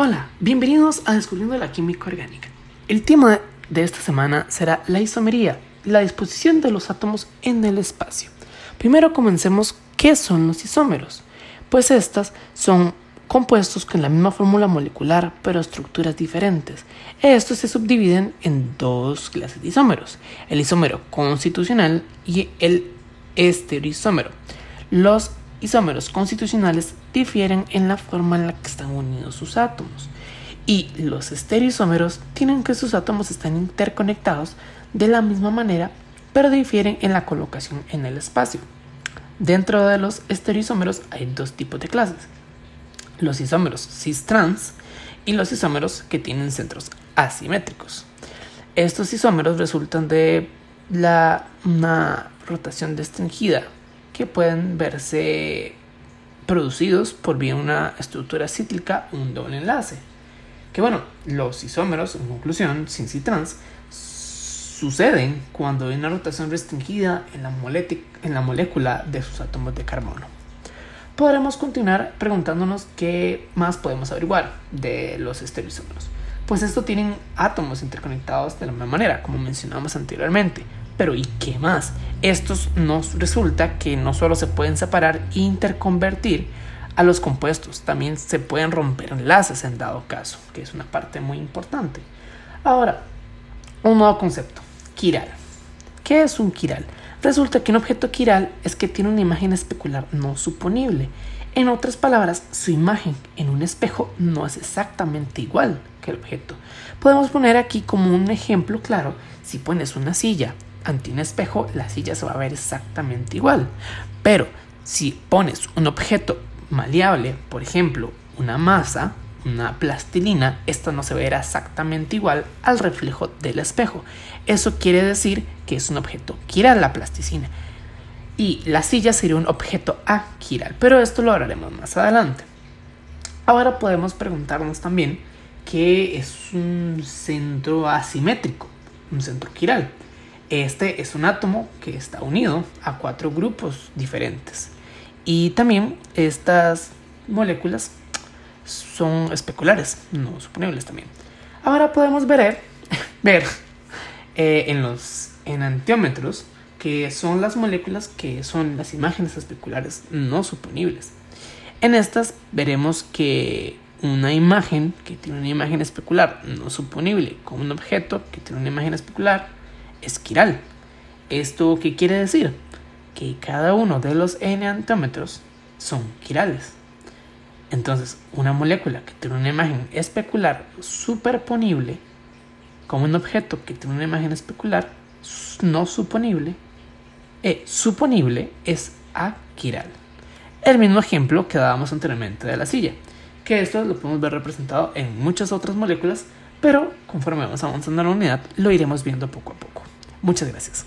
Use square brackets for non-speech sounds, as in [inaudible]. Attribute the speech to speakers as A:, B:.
A: Hola, bienvenidos a Descubriendo la Química Orgánica. El tema de esta semana será la isomería, la disposición de los átomos en el espacio. Primero comencemos, ¿qué son los isómeros? Pues estas son compuestos con la misma fórmula molecular pero estructuras diferentes. Estos se subdividen en dos clases de isómeros, el isómero constitucional y el estereoisómero. Los isómeros constitucionales difieren en la forma en la que están unidos sus átomos. Y los estereoisómeros tienen que sus átomos están interconectados de la misma manera, pero difieren en la colocación en el espacio. Dentro de los estereoisómeros hay dos tipos de clases. Los isómeros cis-trans y los isómeros que tienen centros asimétricos. Estos isómeros resultan de la, una rotación restringida que pueden verse producidos por vía una estructura cíclica un doble enlace. Que bueno, los isómeros, en conclusión, sin trans, suceden cuando hay una rotación restringida en la, en la molécula de sus átomos de carbono. Podremos continuar preguntándonos qué más podemos averiguar de los estereoisómeros. Pues estos tienen átomos interconectados de la misma manera, como mencionamos anteriormente, pero ¿y qué más? Estos nos resulta que no solo se pueden separar e interconvertir a los compuestos, también se pueden romper enlaces en dado caso, que es una parte muy importante. Ahora, un nuevo concepto, quiral. ¿Qué es un quiral? Resulta que un objeto quiral es que tiene una imagen especular no suponible. En otras palabras, su imagen en un espejo no es exactamente igual que el objeto. Podemos poner aquí como un ejemplo claro, si pones una silla ante un espejo, la silla se va a ver exactamente igual. Pero si pones un objeto maleable, por ejemplo, una masa, una plastilina, esta no se verá exactamente igual al reflejo del espejo. Eso quiere decir que es un objeto quiral la plasticina. Y la silla sería un objeto aquiral, pero esto lo hablaremos más adelante. Ahora podemos preguntarnos también qué es un centro asimétrico, un centro quiral. Este es un átomo que está unido a cuatro grupos diferentes. Y también estas moléculas son especulares, no suponibles también. Ahora podemos ver, [laughs] ver eh, en los enantiómetros que son las moléculas que son las imágenes especulares no suponibles. En estas veremos que una imagen que tiene una imagen especular no suponible con un objeto que tiene una imagen especular esquiral. ¿Esto qué quiere decir? Que cada uno de los n-antómetros son quirales. Entonces, una molécula que tiene una imagen especular superponible como un objeto que tiene una imagen especular no suponible, e suponible es aquiral. El mismo ejemplo que dábamos anteriormente de la silla, que esto lo podemos ver representado en muchas otras moléculas, pero conforme vamos avanzando en la unidad lo iremos viendo poco a poco. Muchas gracias.